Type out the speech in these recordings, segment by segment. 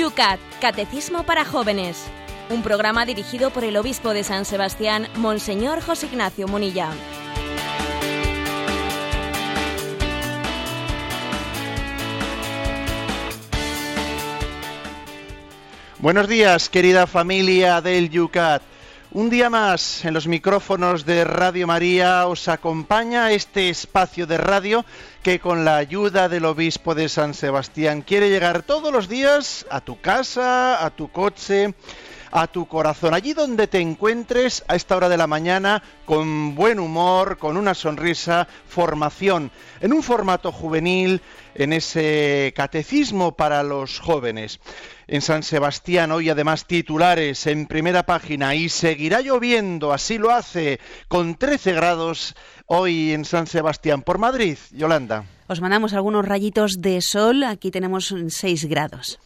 Yucat, Catecismo para Jóvenes. Un programa dirigido por el obispo de San Sebastián, Monseñor José Ignacio Munilla. Buenos días, querida familia del Yucat. Un día más en los micrófonos de Radio María os acompaña este espacio de radio que con la ayuda del obispo de San Sebastián quiere llegar todos los días a tu casa, a tu coche, a tu corazón, allí donde te encuentres a esta hora de la mañana, con buen humor, con una sonrisa, formación, en un formato juvenil, en ese catecismo para los jóvenes en San Sebastián, hoy además titulares en primera página, y seguirá lloviendo, así lo hace, con 13 grados hoy en San Sebastián. Por Madrid, Yolanda. Os mandamos algunos rayitos de sol, aquí tenemos 6 grados.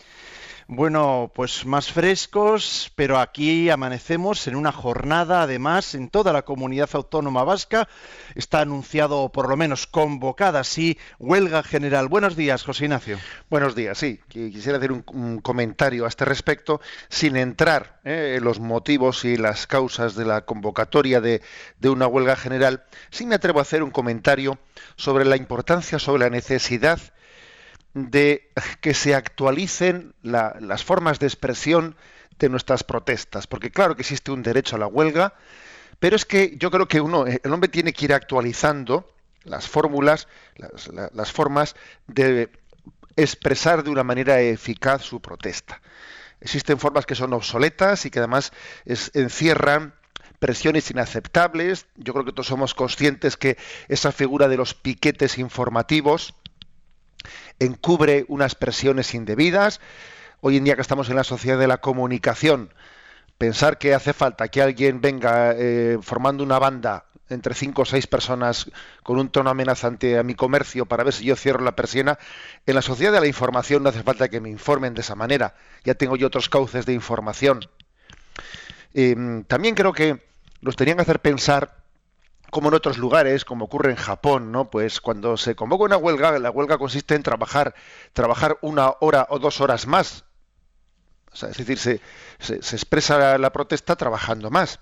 Bueno, pues más frescos, pero aquí amanecemos en una jornada, además, en toda la comunidad autónoma vasca. Está anunciado, por lo menos convocada, sí, huelga general. Buenos días, José Ignacio. Buenos días, sí. Quisiera hacer un, comentario a este respecto, sin entrar eh, en los motivos y las causas de la convocatoria de, de una huelga general. Sí me atrevo a hacer un comentario sobre la importancia, sobre la necesidad de que se actualicen las formas de expresión de nuestras protestas, porque claro que existe un derecho a la huelga, pero es que yo creo que uno, el hombre tiene que ir actualizando las fórmulas, las, formas de expresar de una manera eficaz su protesta. Existen formas que son obsoletas y que además encierran presiones inaceptables. Yo creo que todos somos conscientes que esa figura de los piquetes informativos, encubre unas presiones indebidas. Hoy en día que estamos en la sociedad de la comunicación, pensar que hace falta que alguien venga eh, formando una banda entre cinco o seis personas con un tono amenazante a mi comercio para ver si yo cierro la persiana, en la sociedad de la información no hace falta que me informen de esa manera. Ya tengo yo otros cauces de información. Em, también creo que nos tenían que hacer pensar como en otros lugares, como ocurre en Japón, ¿no? Pues cuando se convoca una huelga, la huelga consiste en trabajar, trabajar una hora o dos horas más. es decir, se, expresa la protesta trabajando más.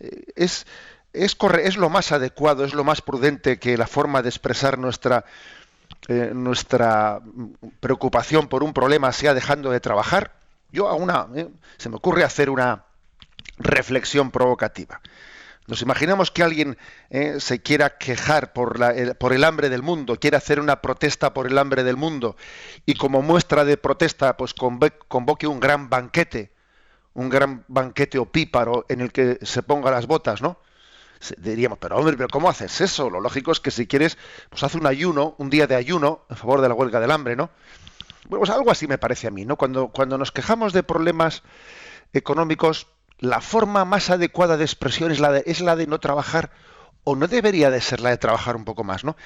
Eh, es, es, es lo más adecuado, es lo más prudente que la forma de expresar nuestra, eh, nuestra preocupación por un problema sea dejando de trabajar. Yo a una, eh, se me ocurre hacer una reflexión provocativa. Nos imaginamos que alguien eh, se quiera quejar por, el, hambre del mundo, quiere hacer una protesta por el hambre del mundo y como muestra de protesta pues convoque un gran banquete, un gran banquete opíparo en el que se ponga las botas, ¿no? Diríamos, pero hombre, pero ¿cómo haces eso? Lo lógico es que si quieres, pues haz un ayuno, un día de ayuno en favor de la huelga del hambre, ¿no? Bueno, pues algo así me parece a mí, ¿no? Cuando, cuando nos quejamos de problemas económicos, la forma más adecuada de expresión es la de, es la de no trabajar o no debería de ser la de trabajar un poco más, ¿no?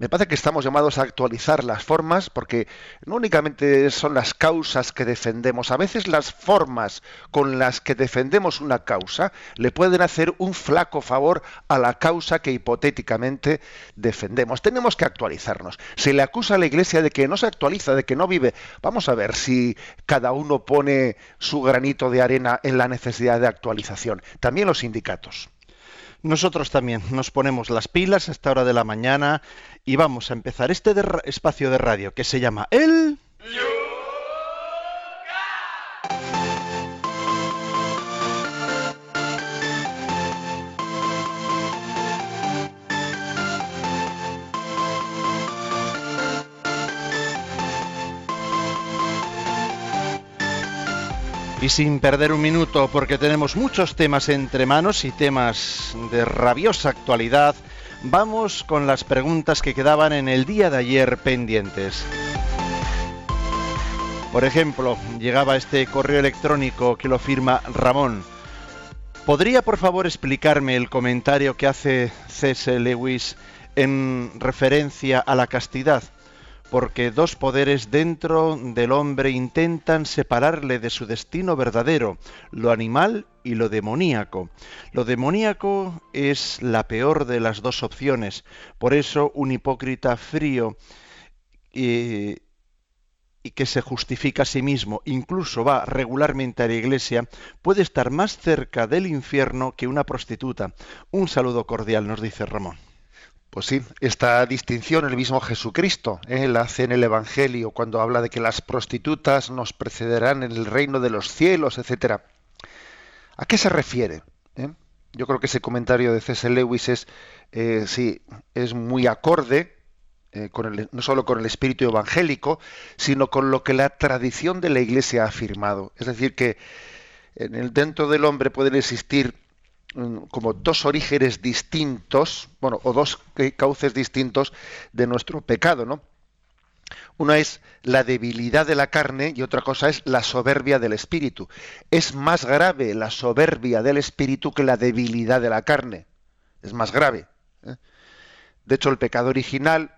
Me parece que estamos llamados a actualizar las formas porque no únicamente son las causas que defendemos, a veces las formas con las que defendemos una causa le pueden hacer un flaco favor a la causa que hipotéticamente defendemos. Tenemos que actualizarnos. Se le acusa a la Iglesia de que no se actualiza, de que no vive. Vamos a ver si cada uno pone su granito de arena en la necesidad de actualización. También los sindicatos. Nosotros también nos ponemos las pilas a esta hora de la mañana y vamos a empezar este espacio de radio que se llama El... Y sin perder un minuto, porque tenemos muchos temas entre manos y temas de rabiosa actualidad, vamos con las preguntas que quedaban en el día de ayer pendientes. Por ejemplo, llegaba este correo electrónico que lo firma Ramón. ¿Podría por favor explicarme el comentario que hace C.S. Lewis en referencia a la castidad? Porque dos poderes dentro del hombre intentan separarle de su destino verdadero, lo animal y lo demoníaco. Lo demoníaco es la peor de las dos opciones, por eso un hipócrita frío y que se justifica a sí mismo, incluso va regularmente a la iglesia, puede estar más cerca del infierno que una prostituta. Un saludo cordial, nos dice Ramón. Pues esta distinción el mismo Jesucristo ¿eh? la hace en el Evangelio cuando habla de que las prostitutas nos precederán en el reino de los cielos, etcétera. ¿A qué se refiere? ¿Eh? Yo creo que ese comentario de C.S. Lewis es, eh, sí, es muy acorde eh, no solo con el espíritu evangélico, sino con lo que la tradición de la Iglesia ha afirmado. Es decir, que en el, dentro del hombre pueden existir como dos orígenes distintos, bueno, o dos cauces distintos de nuestro pecado, ¿no? Una es la debilidad de la carne y otra cosa es la soberbia del espíritu. Es más grave la soberbia del espíritu que la debilidad de la carne. Es más grave. ¿eh? De hecho, el pecado original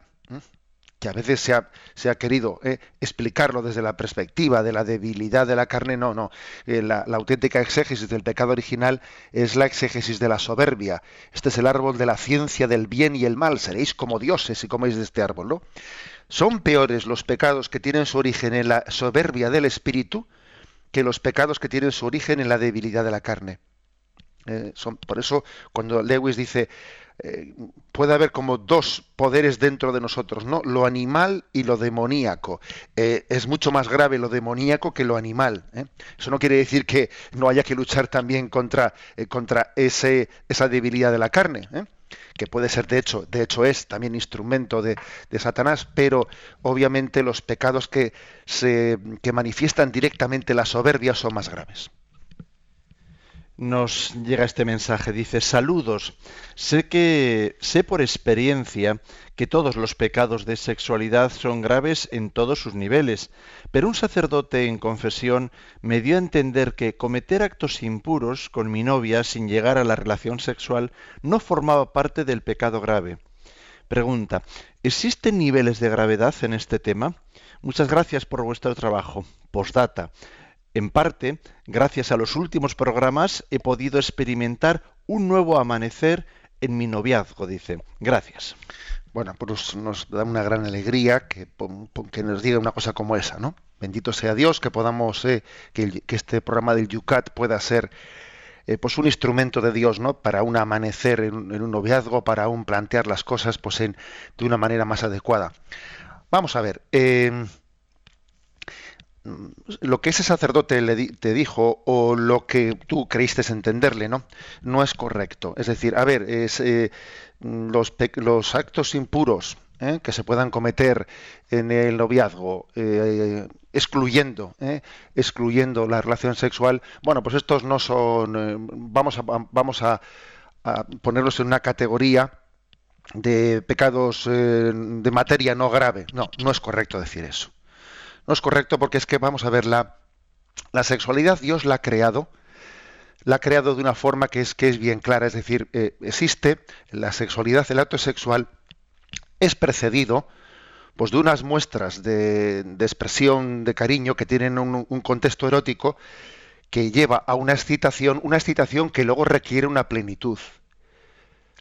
que a veces se ha, querido eh, explicarlo desde la perspectiva de la debilidad de la carne, no, no. Eh, la, auténtica exégesis del pecado original es la exégesis de la soberbia. Este es el árbol de la ciencia del bien y el mal. Seréis como dioses si coméis de este árbol, ¿no? Son peores los pecados que tienen su origen en la soberbia del espíritu que los pecados que tienen su origen en la debilidad de la carne. Eh, son, por eso, cuando Lewis dice eh, puede haber como dos poderes dentro de nosotros, ¿no? Lo animal y lo demoníaco. Eh, es mucho más grave lo demoníaco que lo animal. ¿eh? Eso no quiere decir que no haya que luchar también contra, contra ese, esa debilidad de la carne, que puede ser de hecho, de hecho es también instrumento de, de Satanás, pero obviamente los pecados que se que manifiestan directamente la soberbia son más graves nos llega este mensaje. Dice, saludos. Sé que, sé por experiencia que todos los pecados de sexualidad son graves en todos sus niveles, pero un sacerdote en confesión me dio a entender que cometer actos impuros con mi novia sin llegar a la relación sexual no formaba parte del pecado grave. Pregunta, ¿existen niveles de gravedad en este tema? Muchas gracias por vuestro trabajo. Postdata. En parte, gracias a los últimos programas, he podido experimentar un nuevo amanecer en mi noviazgo, dice. Gracias. Bueno, pues nos da una gran alegría que, nos diga una cosa como esa, ¿no? Bendito sea Dios que podamos, eh, que, este programa del Yucat pueda ser eh, pues un instrumento de Dios, ¿no? Para un amanecer en, un noviazgo, para un plantear las cosas pues en, de una manera más adecuada. Vamos a ver. Eh, lo que ese sacerdote le te dijo o lo que tú creíste entenderle, ¿no? No es correcto. Es decir, a ver, eh, los, los, actos impuros ¿eh? que se puedan cometer en el noviazgo, eh, excluyendo, excluyendo la relación sexual, bueno, pues estos no son, vamos a, vamos a, a ponerlos en una categoría de pecados de materia no grave. No, no es correcto decir eso. No es correcto porque es que vamos a ver la, sexualidad Dios la ha creado, la ha creado de una forma que es, que es bien clara, es decir, eh, existe la sexualidad, el acto sexual es precedido pues de unas muestras de, expresión de cariño que tienen un, un, contexto erótico que lleva a una excitación, una excitación que luego requiere una plenitud.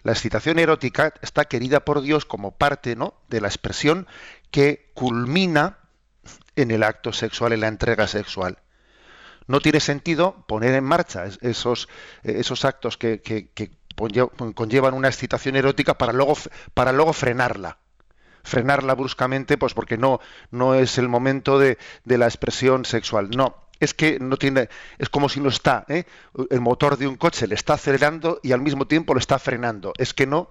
La excitación erótica está querida por Dios como parte ¿no? de la expresión que culmina en el acto sexual, en la entrega sexual. No tiene sentido poner en marcha esos, esos actos que, conllevan una excitación erótica para luego, para luego frenarla frenarla bruscamente, pues porque no, no es el momento de, la expresión sexual. No, es que no tiene, es como si no está, ¿eh? el motor de un coche le está acelerando y al mismo tiempo lo está frenando. Es que no,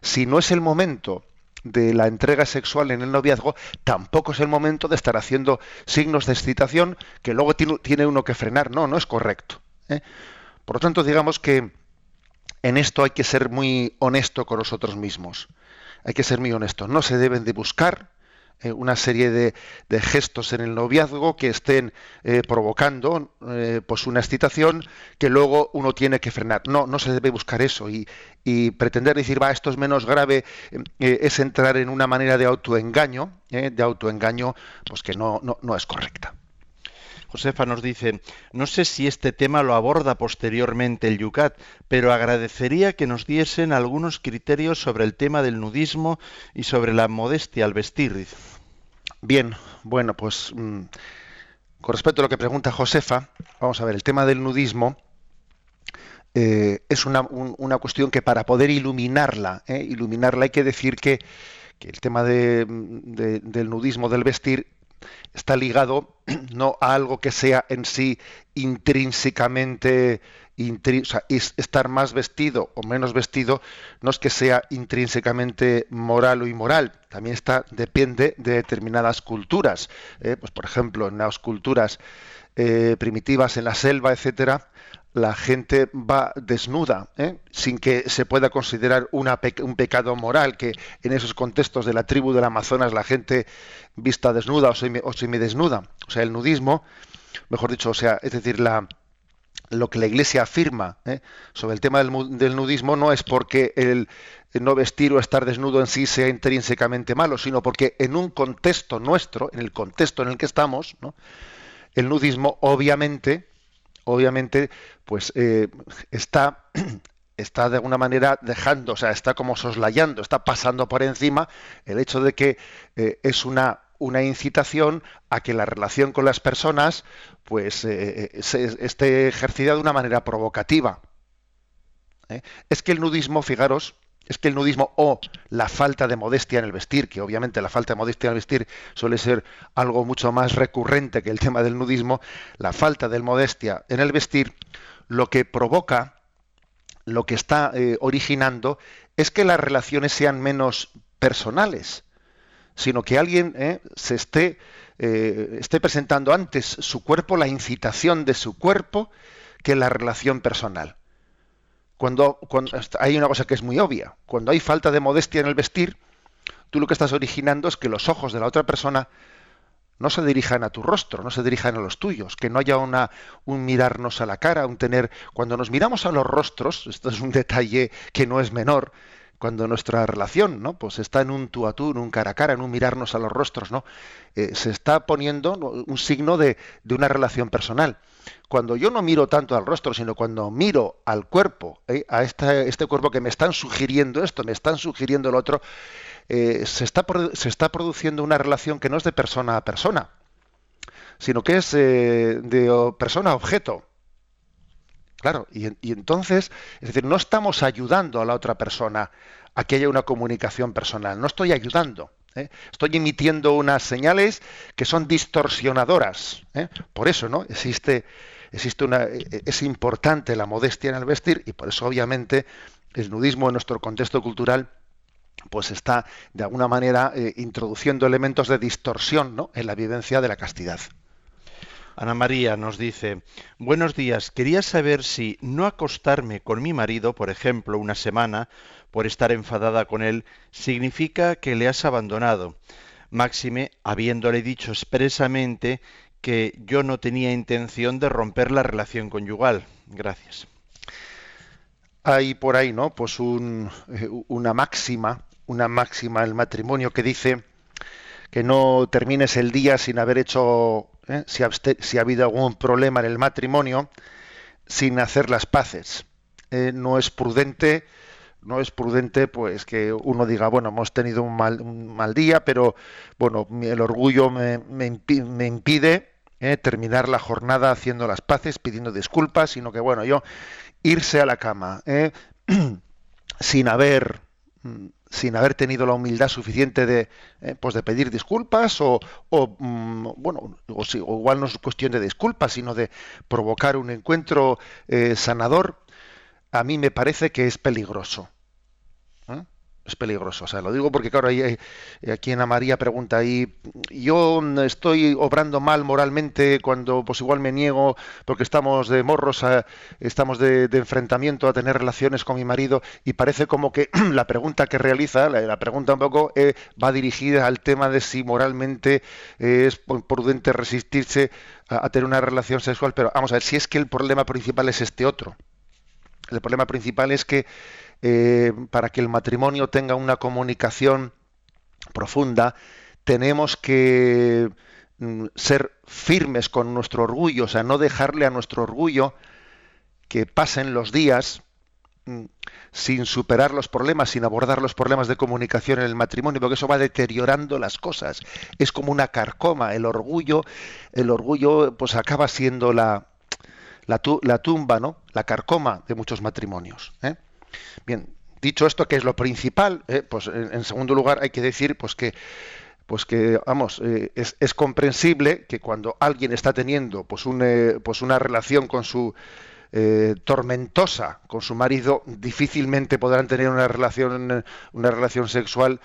si no es el momento de la entrega sexual en el noviazgo, tampoco es el momento de estar haciendo signos de excitación que luego tiene uno que frenar. No, no es correcto. ¿eh? Por lo tanto, digamos que en esto hay que ser muy honesto con nosotros mismos. Hay que ser muy honesto. No se deben de buscar eh, una serie de, gestos en el noviazgo que estén eh, provocando eh, pues una excitación que luego uno tiene que frenar. No, no se debe buscar eso y, pretender decir, va, esto es menos grave, es entrar en una manera de autoengaño, de autoengaño, pues que no, no, no es correcta. Josefa nos dice, no sé si este tema lo aborda posteriormente el Yucat, pero agradecería que nos diesen algunos criterios sobre el tema del nudismo y sobre la modestia al vestir. Bien, bueno, pues mm, con respecto a lo que pregunta Josefa, vamos a ver, el tema del nudismo eh, es una, cuestión que para poder iluminarla, ¿eh? iluminarla hay que decir que, el tema del nudismo del vestir está ligado no a algo que sea en sí intrínsecamente estar más vestido o menos vestido no es que sea intrínsecamente moral o inmoral, también está depende de determinadas culturas. ¿eh? pues por ejemplo, en las culturas eh, primitivas en la selva, etcétera, la gente va desnuda, ¿eh? sin que se pueda considerar una un pecado moral, que en esos contextos de la tribu del Amazonas la gente vista desnuda o, semi, o desnuda O sea, el nudismo, mejor dicho, o sea, es decir, la, lo que la Iglesia afirma ¿eh? sobre el tema del, nudismo no es porque el, no vestir o estar desnudo en sí sea intrínsecamente malo, sino porque en un contexto nuestro, en el contexto en el que estamos, el nudismo obviamente obviamente, pues eh, está, está de alguna manera dejando, o sea, está como soslayando, está pasando por encima el hecho de que eh, es una, una incitación a que la relación con las personas pues eh, esté ejercida de una manera provocativa. Es que el nudismo, fijaros, es que el nudismo o la falta de modestia en el vestir, que obviamente la falta de modestia en el vestir suele ser algo mucho más recurrente que el tema del nudismo, la falta de modestia en el vestir lo que provoca, lo que está eh, originando es que las relaciones sean menos personales, sino que alguien eh, se eh, esté presentando antes su cuerpo, la incitación de su cuerpo, que la relación personal cuando, hay una cosa que es muy obvia, cuando hay falta de modestia en el vestir, tú lo que estás originando es que los ojos de la otra persona no se dirijan a tu rostro, no se dirijan a los tuyos, que no haya una, un mirarnos a la cara, un tener... Cuando nos miramos a los rostros, esto es un detalle que no es menor, cuando nuestra relación ¿no? pues está en un tú a tú, en un cara a cara, en un mirarnos a los rostros, ¿no? Eh, se está poniendo un signo de una relación personal cuando yo no miro tanto al rostro, sino cuando miro al cuerpo, ¿eh? a este cuerpo que me están sugiriendo esto, me están sugiriendo lo otro, eh, se, está, produciendo una relación que no es de persona a persona, sino que es eh, de persona a objeto. Claro, y, y, entonces, es decir, no estamos ayudando a la otra persona a que haya una comunicación personal, no estoy ayudando. Estoy emitiendo unas señales que son distorsionadoras. Por eso, ¿no? Existe existe una, e, e, es importante la modestia en el vestir y por eso obviamente el nudismo en nuestro contexto cultural pues está de alguna manera eh, introduciendo elementos de distorsión ¿no? en la vivencia de la castidad. Ana María nos dice, buenos días, quería saber si no acostarme con mi marido, por ejemplo, una semana, por estar enfadada con él, significa que le has abandonado. Máxime, habiéndole dicho expresamente que yo no tenía intención de romper la relación conyugal. Gracias. Hay por ahí, ¿no? Pues eh, una máxima, una máxima el matrimonio que dice que no termines el día sin haber hecho, ¿eh? si, ha, habido algún problema en el matrimonio, sin hacer las paces. Eh, no es prudente, no es prudente, pues que uno diga, bueno, hemos tenido un mal, un mal día, pero bueno, el orgullo me, impide ¿eh? terminar la jornada haciendo las paces, pidiendo disculpas, sino que bueno, yo irse a la cama ¿eh? sin haber mm, sin haber tenido la humildad suficiente de ¿eh? pues de pedir disculpas o, o mm, bueno o, igual no es cuestión de disculpas sino de provocar un encuentro sanador a mí me parece que es peligroso es peligroso. O sea, lo digo porque, claro, hay, aquí en María pregunta ahí, yo estoy obrando mal moralmente cuando pues igual me niego porque estamos de morros, estamos de, enfrentamiento a tener relaciones con mi marido y parece como que la pregunta que realiza, la, pregunta un poco eh, va dirigida al tema de si moralmente eh, es prudente resistirse a, a tener una relación sexual, pero vamos a ver, si es que el problema principal es este otro. El problema principal es que eh, para que el matrimonio tenga una comunicación profunda, tenemos que mm, ser firmes con nuestro orgullo, o sea, no dejarle a nuestro orgullo que pasen los días mm, sin superar los problemas, sin abordar los problemas de comunicación en el matrimonio, porque eso va deteriorando las cosas. Es como una carcoma, el orgullo, el orgullo pues acaba siendo la, la, tumba, ¿no? La carcoma de muchos matrimonios. ¿eh? Bien, dicho esto, que es lo principal, ¿eh? pues en, segundo lugar hay que decir pues que pues que vamos eh, es, es, comprensible que cuando alguien está teniendo pues un, pues una relación con su tormentosa con su marido, difícilmente podrán tener una relación, una relación sexual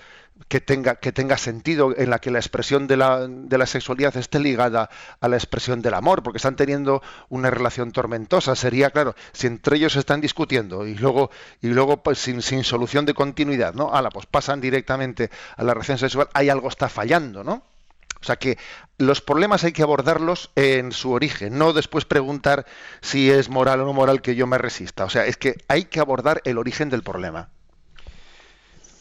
que tenga, que tenga sentido, en la que la expresión de la, de la sexualidad esté ligada a la expresión del amor, porque están teniendo una relación tormentosa. Sería, claro, si entre ellos están discutiendo y luego, y luego pues, sin, sin solución de continuidad, ¿no? Ala, pues pasan directamente a la relación sexual, hay algo está fallando, ¿no? O sea que los problemas hay que abordarlos en su origen, no después preguntar si es moral o no moral que yo me resista. O sea, es que hay que abordar el origen del problema.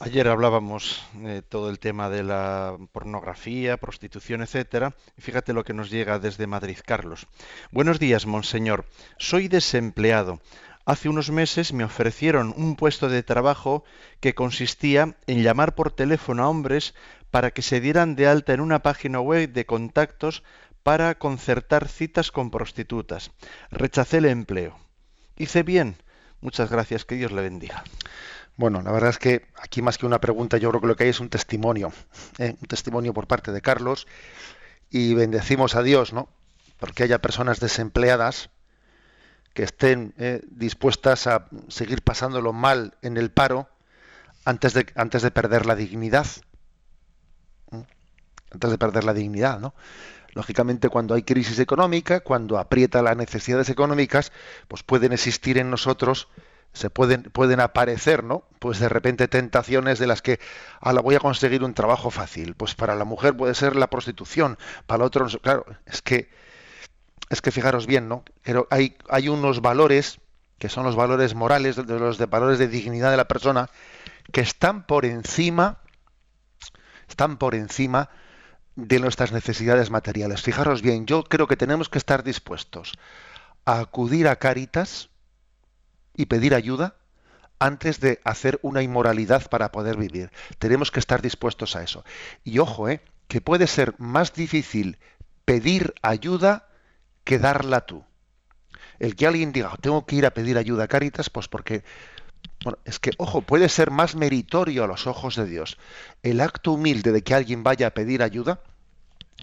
Ayer hablábamos de todo el tema de la pornografía, prostitución, etcétera. Fíjate lo que nos llega desde Madrid, Carlos. Buenos días, monseñor. Soy desempleado. Hace unos meses me ofrecieron un puesto de trabajo que consistía en llamar por teléfono a hombres para que se dieran de alta en una página web de contactos para concertar citas con prostitutas. Rechacé el empleo. Hice bien. Muchas gracias, que Dios le bendiga. Bueno, la verdad es que aquí más que una pregunta, yo creo que lo que hay es un testimonio, ¿eh? un testimonio por parte de Carlos y bendecimos a Dios, ¿no? Porque haya personas desempleadas que estén ¿eh? dispuestas a seguir pasándolo mal en el paro antes de, antes de perder la dignidad antes de perder la dignidad, ¿no? Lógicamente, cuando hay crisis económica, cuando aprieta las necesidades económicas, pues pueden existir en nosotros, se pueden, pueden aparecer, ¿no? Pues de repente tentaciones de las que, a la voy a conseguir un trabajo fácil. Pues para la mujer puede ser la prostitución, para otro, claro, es que, es que fijaros bien, ¿no? Pero hay, hay unos valores que son los valores morales, de los de valores de dignidad de la persona, que están por encima, están por encima de nuestras necesidades materiales. Fijaros bien, yo creo que tenemos que estar dispuestos a acudir a Cáritas y pedir ayuda antes de hacer una inmoralidad para poder vivir. Tenemos que estar dispuestos a eso. Y ojo, eh, que puede ser más difícil pedir ayuda que darla tú. El que alguien diga, tengo que ir a pedir ayuda a Cáritas, pues porque bueno, es que, ojo, puede ser más meritorio a los ojos de Dios el acto humilde de que alguien vaya a pedir ayuda,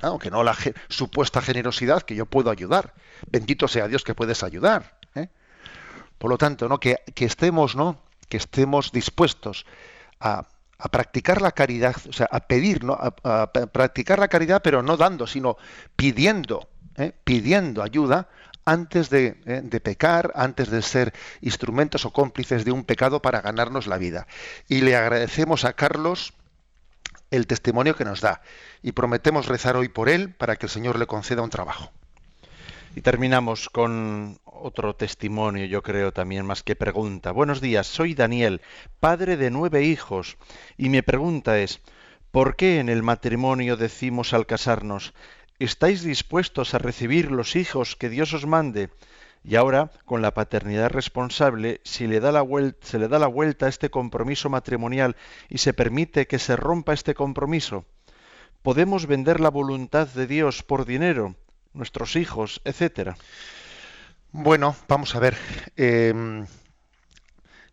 aunque no la supuesta generosidad que yo puedo ayudar. Bendito sea Dios que puedes ayudar. Por lo tanto, ¿no? Que, estemos, ¿no? Que estemos dispuestos a, practicar la caridad, o sea, a pedir. A, practicar la caridad, pero no dando, sino pidiendo, ¿eh? pidiendo ayuda antes ¿eh? de, pecar, antes de ser instrumentos o cómplices de un pecado para ganarnos la vida. Y le agradecemos a Carlos el testimonio que nos da y prometemos rezar hoy por él para que el Señor le conceda un trabajo. Y terminamos con otro testimonio, yo creo también más que pregunta. Buenos días, soy Daniel, padre de nueve hijos, y mi pregunta es, ¿por qué en el matrimonio decimos al casarnos, ¿Estáis dispuestos a recibir los hijos que Dios os mande? Y ahora, con la paternidad responsable, si le da la se le da la vuelta a este compromiso matrimonial y se permite que se rompa este compromiso, ¿podemos vender la voluntad de Dios por dinero, nuestros hijos, etcétera? Bueno, vamos a ver. Em,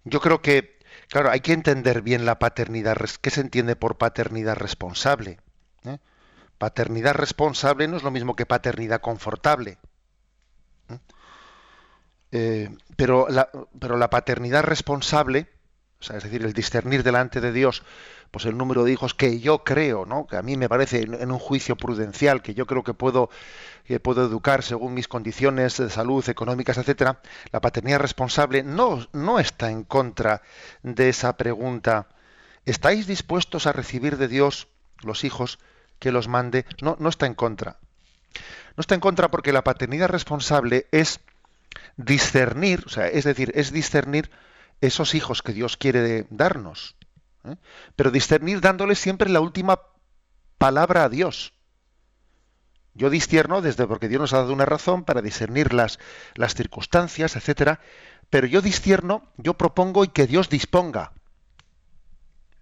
yo creo que, claro, hay que entender bien la paternidad. ¿Qué se entiende por paternidad responsable? ¿Eh? Paternidad responsable no es lo mismo que paternidad confortable. ¿eh? Eh, pero, pero la paternidad responsable, es decir, el discernir delante de Dios, pues el número de hijos que yo creo, ¿no? que a mí me parece en, un juicio prudencial, que yo creo que puedo, que puedo educar según mis condiciones de salud, económicas, etcétera, la paternidad responsable no, no está en contra de esa pregunta. ¿Estáis dispuestos a recibir de Dios los hijos que los mande, no, no está en contra. No está en contra porque la paternidad responsable es discernir, o sea, es decir, es discernir esos hijos que Dios quiere darnos. ¿eh? Pero discernir dándole siempre la última palabra a Dios. Yo discierno desde porque Dios nos ha dado una razón para discernir las, circunstancias, etcétera, pero yo discierno, yo propongo y que Dios disponga.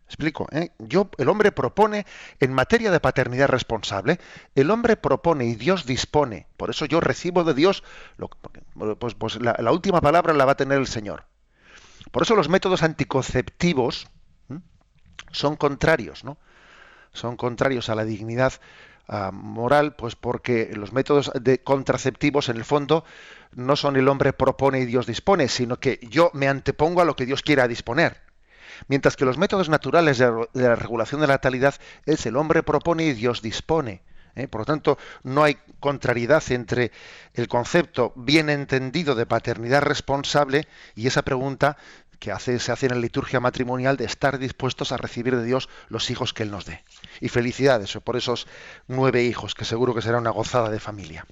Explico, ¿eh? Yo, el hombre propone en materia de paternidad responsable, el hombre propone y Dios dispone. Por eso yo recibo de Dios, pues, pues la, última palabra la va a tener el Señor. Por eso los métodos anticonceptivos son contrarios, ¿no? Son contrarios a la dignidad moral, pues porque los métodos de contraceptivos en el fondo no son el hombre propone y Dios dispone, sino que yo me antepongo a lo que Dios quiera disponer. Mientras que los métodos naturales de, la regulación de la natalidad es el hombre propone y Dios dispone. ¿Eh? Por lo tanto, no hay contrariedad entre el concepto bien entendido de paternidad responsable y esa pregunta que se hace en la liturgia matrimonial de estar dispuestos a recibir de Dios los hijos que Él nos dé. Y felicidades por esos nueve hijos, que seguro que será una gozada de familia.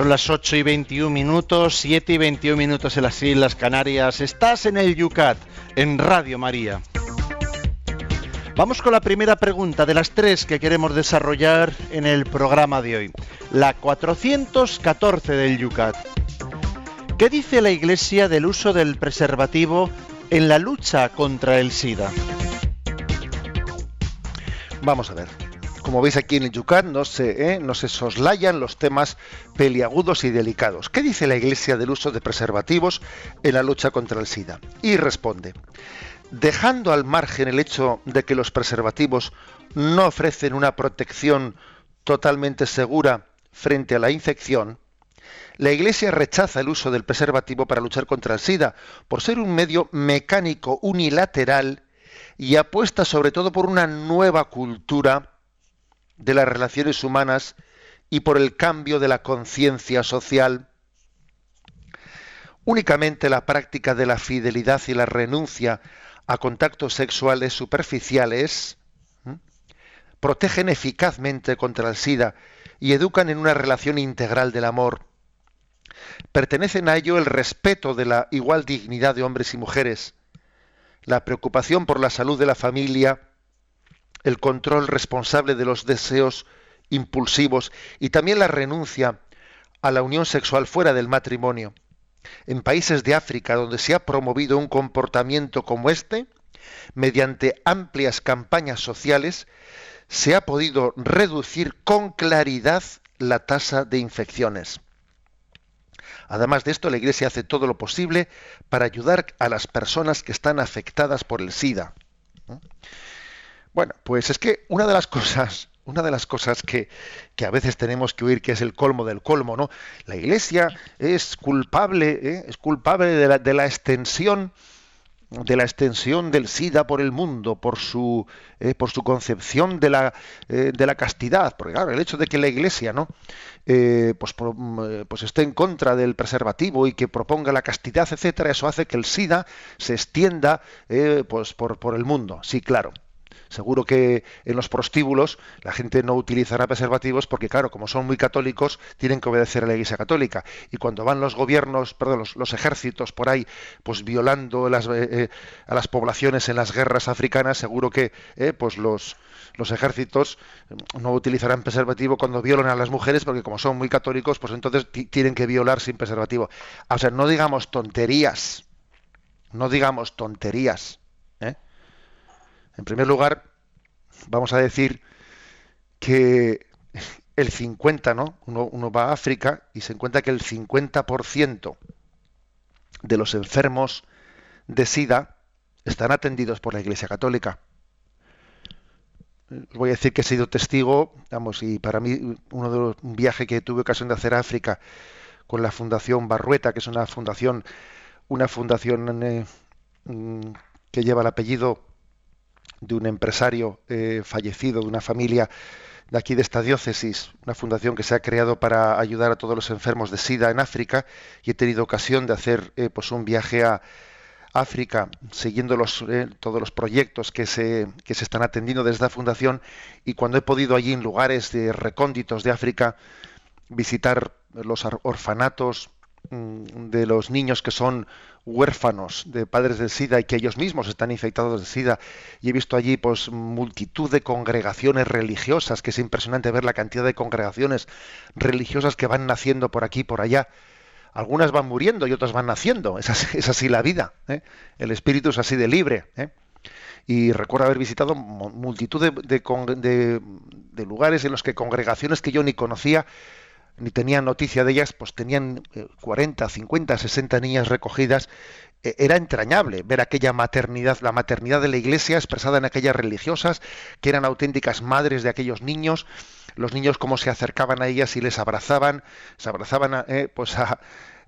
Son las 8 y 21 minutos, 7 y 21 minutos en las Islas Canarias. Estás en el Yucat, en Radio María. Vamos con la primera pregunta de las tres que queremos desarrollar en el programa de hoy. La 414 del Yucat. ¿Qué dice la Iglesia del uso del preservativo en la lucha contra el SIDA? Vamos a ver. Como veis aquí en el Yucat no se, ¿eh? no se soslayan los temas peliagudos y delicados. ¿Qué dice la Iglesia del uso de preservativos en la lucha contra el SIDA? Y responde, dejando al margen el hecho de que los preservativos no ofrecen una protección totalmente segura frente a la infección, la Iglesia rechaza el uso del preservativo para luchar contra el SIDA por ser un medio mecánico unilateral y apuesta sobre todo por una nueva cultura de las relaciones humanas y por el cambio de la conciencia social. Únicamente la práctica de la fidelidad y la renuncia a contactos sexuales superficiales, protegen eficazmente contra el SIDA y educan en una relación integral del amor. Pertenecen a ello el respeto de la igual dignidad de hombres y mujeres, la preocupación por la salud de la familia, el control responsable de los deseos impulsivos y también la renuncia a la unión sexual fuera del matrimonio. En países de África donde se ha promovido un comportamiento como este, mediante amplias campañas sociales, se ha podido reducir con claridad la tasa de infecciones. Además de esto, la Iglesia hace todo lo posible para ayudar a las personas que están afectadas por el SIDA. Bueno, pues es que una de las cosas una de las cosas que, a veces tenemos que oír que es el colmo del colmo, ¿no? La Iglesia es culpable, ¿eh? es culpable de la, de la, extensión de la extensión del SIDA por el mundo, por su, eh, por su concepción de la, eh, de la castidad, porque claro, el hecho de que la Iglesia, ¿no? pues, pues esté en contra del preservativo y que proponga la castidad, etcétera, eso hace que el SIDA se extienda pues por, por el mundo. Sí, claro. Seguro que en los prostíbulos la gente no utilizará preservativos porque, claro, como son muy católicos, tienen que obedecer a la Iglesia Católica. Y cuando van los gobiernos, perdón, los, ejércitos por ahí, pues violando las, eh, eh, a las poblaciones en las guerras africanas, seguro que eh, pues los, los ejércitos no utilizarán preservativo cuando violan a las mujeres porque como son muy católicos, pues entonces tienen que violar sin preservativo. O sea, no digamos tonterías. No digamos tonterías. En primer lugar, vamos a decir que el 50, ¿no? Uno, va a África y se encuentra que el 50% de los enfermos de SIDA están atendidos por la Iglesia Católica. Os voy a decir que he sido testigo, vamos, y para mí uno de los un viaje que tuve ocasión de hacer a África con la Fundación Barrueta, que es una fundación, una fundación eh, mm, que lleva el apellido de un empresario eh, fallecido, de una familia de aquí de esta diócesis, una fundación que se ha creado para ayudar a todos los enfermos de SIDA en África y he tenido ocasión de hacer eh, pues un viaje a África siguiendo los, eh, todos los proyectos que se, que se están atendiendo desde la fundación y cuando he podido allí en lugares de recónditos de África visitar los orfanatos de los niños que son huérfanos de padres del SIDA y que ellos mismos están infectados de SIDA. Y he visto allí pues multitud de congregaciones religiosas, que es impresionante ver la cantidad de congregaciones religiosas que van naciendo por aquí y por allá. Algunas van muriendo y otras van naciendo. Es así, la vida. ¿eh? El espíritu es así de libre. ¿eh? Y recuerdo haber visitado multitud de, de lugares en los que congregaciones que yo ni conocía ni tenían noticia de ellas, pues tenían 40, 50, 60 niñas recogidas. E, era entrañable ver aquella maternidad, la maternidad de la iglesia expresada en aquellas religiosas, que eran auténticas madres de aquellos niños, los niños cómo se acercaban a ellas y les abrazaban, se abrazaban a, eh, pues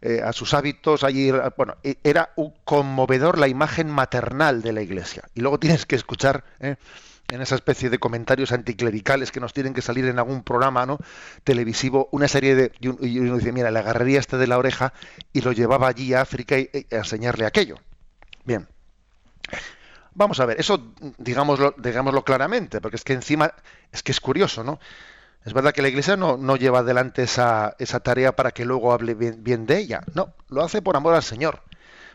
eh, a, sus hábitos, allí, bueno, e, era un conmovedor la imagen maternal de la iglesia. Y luego tienes que escuchar eh, en esa especie de comentarios anticlericales que nos tienen que salir en algún programa ¿no? televisivo, una serie de... Y uno dice, mira, le agarraría este de la oreja y lo llevaba allí a África y, a enseñarle aquello. Bien. Vamos a ver, eso digámoslo, digámoslo claramente, porque es que encima, es que es curioso, ¿no? Es verdad que la Iglesia no, no lleva adelante esa, esa, tarea para que luego hable bien de ella, no, lo hace por amor al Señor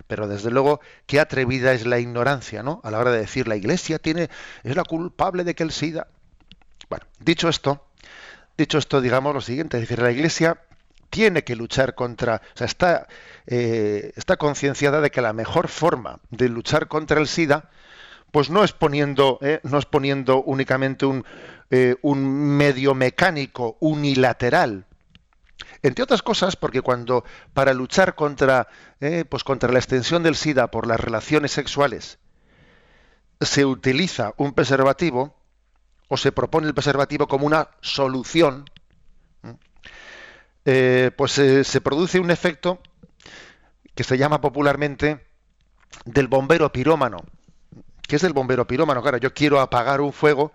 pero desde luego qué atrevida es la ignorancia, ¿no? A la hora de decir la Iglesia tiene es la culpable de que el SIDA. Bueno, dicho esto, dicho esto, digamos lo siguiente, es decir, la Iglesia tiene que luchar contra, o sea, está, eh, está concienciada de que la mejor forma de luchar contra el SIDA, pues no es poniendo, eh, no es poniendo únicamente un, eh, un medio mecánico unilateral entre otras cosas, porque cuando para luchar contra, eh, pues contra la extensión del SIDA por las relaciones sexuales se utiliza un preservativo o se propone el preservativo como una solución, eh, pues eh, se produce un efecto que se llama popularmente del bombero pirómano. ¿Qué es el bombero pirómano? Claro, yo quiero apagar un fuego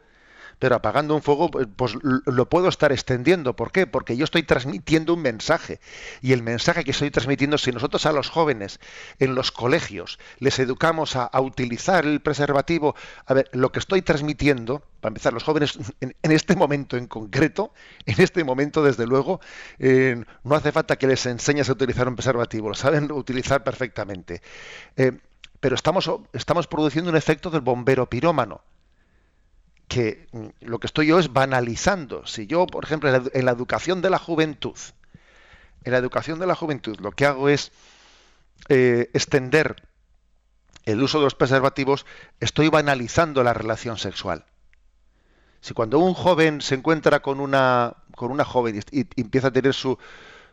pero apagando un fuego, pues, pues lo puedo estar extendiendo. ¿Por qué? Porque yo estoy transmitiendo un mensaje. Y el mensaje que estoy transmitiendo, si nosotros a los jóvenes en los colegios les educamos a, utilizar el preservativo, a ver, lo que estoy transmitiendo, para empezar, los jóvenes en, este momento en concreto, en este momento desde luego, eh, no hace falta que les enseñes a utilizar un preservativo, lo saben utilizar perfectamente. Eh, pero estamos, estamos produciendo un efecto del bombero pirómano que mm, lo que estoy yo es banalizando. Si yo, por ejemplo, en la, educación de la juventud, en la educación de la juventud, lo que hago es eh, extender el uso de los preservativos, estoy banalizando la relación sexual. Si cuando un joven se encuentra con una, con una joven y, empieza a tener su,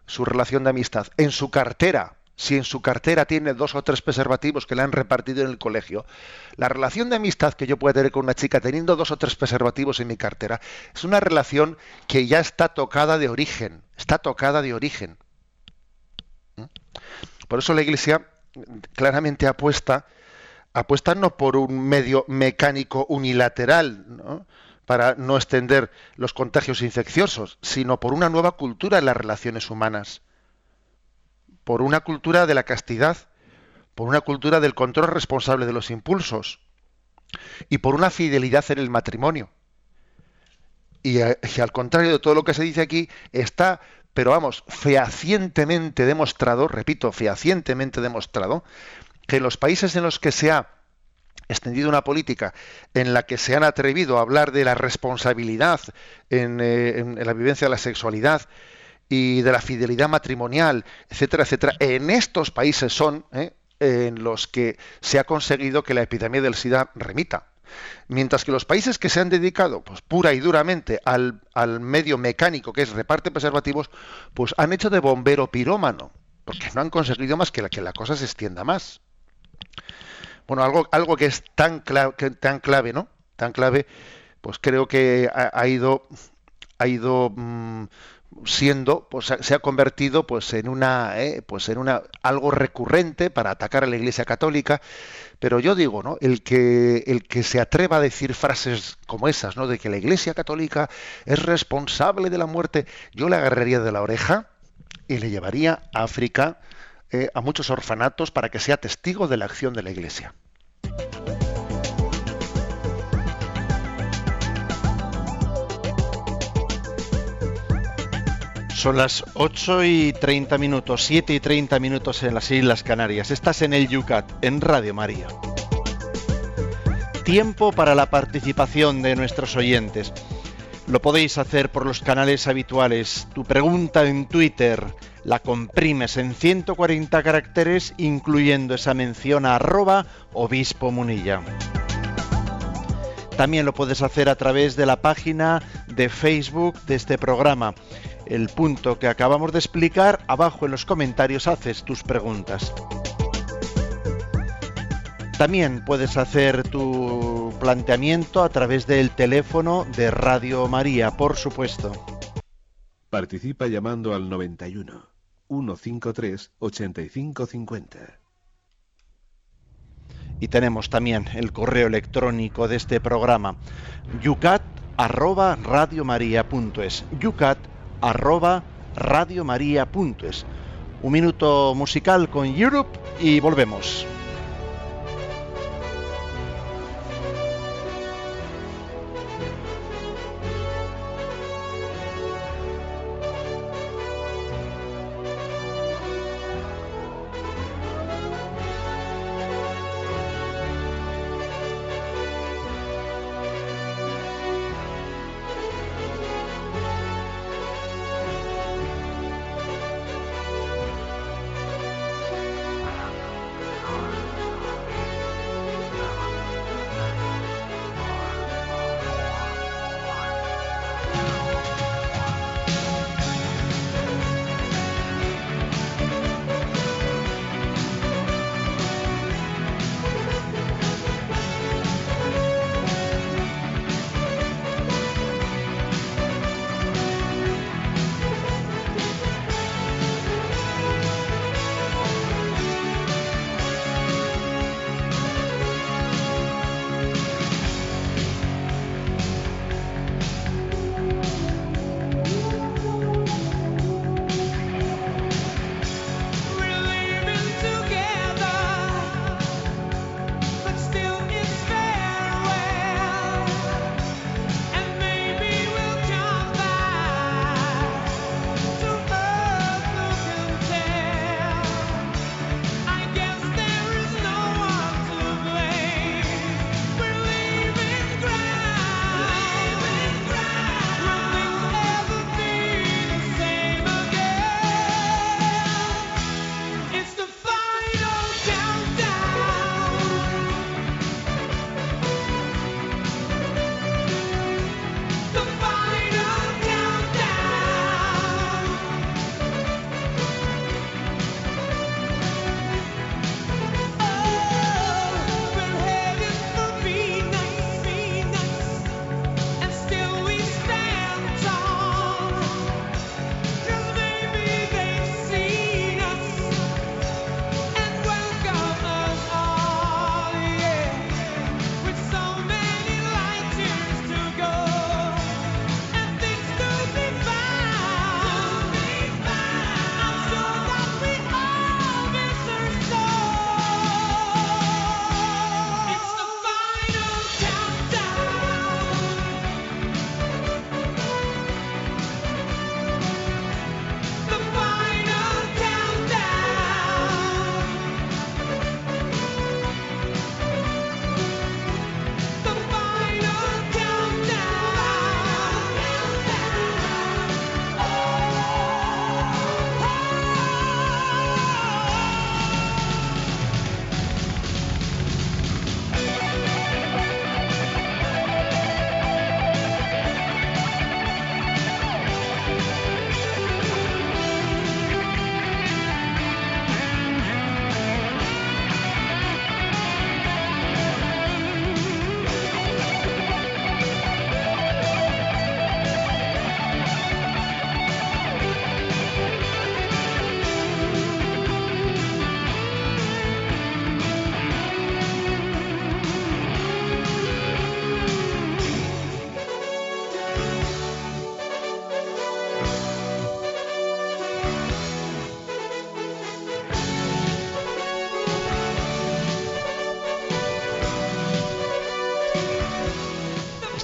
su relación de amistad, en su cartera si en su cartera tiene dos o tres preservativos que le han repartido en el colegio. La relación de amistad que yo pueda tener con una chica teniendo dos o tres preservativos en mi cartera es una relación que ya está tocada de origen, está tocada de origen. ¿Mm? Por eso la Iglesia claramente apuesta, apuesta no por un medio mecánico unilateral, para no extender los contagios infecciosos, sino por una nueva cultura en las relaciones humanas por una cultura de la castidad, por una cultura del control responsable de los impulsos y por una fidelidad en el matrimonio. Y, eh, al contrario de todo lo que se dice aquí, está, pero vamos, fehacientemente demostrado, repito, fehacientemente demostrado, que en los países en los que se ha extendido una política en la que se han atrevido a hablar de la responsabilidad en, eh, en la vivencia de la sexualidad, y de la fidelidad matrimonial, etcétera, etcétera, en estos países son ¿eh? en los que se ha conseguido que la epidemia del SIDA remita. Mientras que los países que se han dedicado pues, pura y duramente al, al medio mecánico, que es reparte preservativos, pues han hecho de bombero pirómano, porque no han conseguido más que la, que cosa se extienda más. Bueno, algo, algo que es tan, clave, tan clave, ¿no? Tan clave, pues creo que ha, ido, ha ido mm, siendo pues se ha convertido pues en una eh, pues en una algo recurrente para atacar a la Iglesia Católica. Pero yo digo no el que el que se atreva a decir frases como esas no de que la Iglesia Católica es responsable de la muerte yo le agarraría de la oreja y le llevaría a África eh, a muchos orfanatos para que sea testigo de la acción de la Iglesia Son las 8 y 30 minutos, 7 y 30 minutos en las Islas Canarias. Estás en el Yucat, en Radio María. Tiempo para la participación de nuestros oyentes. Lo podéis hacer por los canales habituales. Tu pregunta en Twitter la comprimes en 140 caracteres, incluyendo esa mención a arroba obispo munilla. También lo puedes hacer a través de la página de Facebook de este programa. El punto que acabamos de explicar, abajo en los comentarios haces tus preguntas. También puedes hacer tu planteamiento a través del teléfono de Radio María, por supuesto. Participa llamando al 91 153 8550. Y tenemos también el correo electrónico de este programa, yucat arroba radiomaria.es. yucat arroba radiomaria.es. Un minuto musical con Europe y volvemos.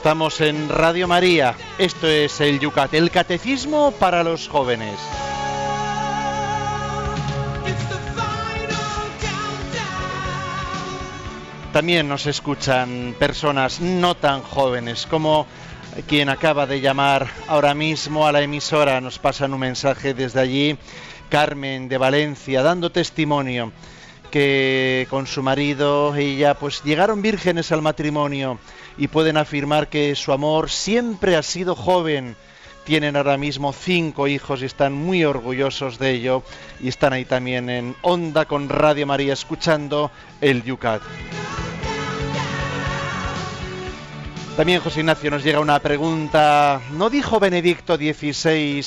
Estamos en Radio María. Esto es el Yucat, el catecismo para los jóvenes. También nos escuchan personas no tan jóvenes como quien acaba de llamar ahora mismo a la emisora. Nos pasan un mensaje desde allí, Carmen de Valencia, dando testimonio que con su marido ella pues llegaron vírgenes al matrimonio y pueden afirmar que su amor siempre ha sido joven. Tienen ahora mismo cinco hijos y están muy orgullosos de ello y están ahí también en Onda con Radio María escuchando el Yucat. También José Ignacio nos llega una pregunta. ¿No dijo Benedicto XVI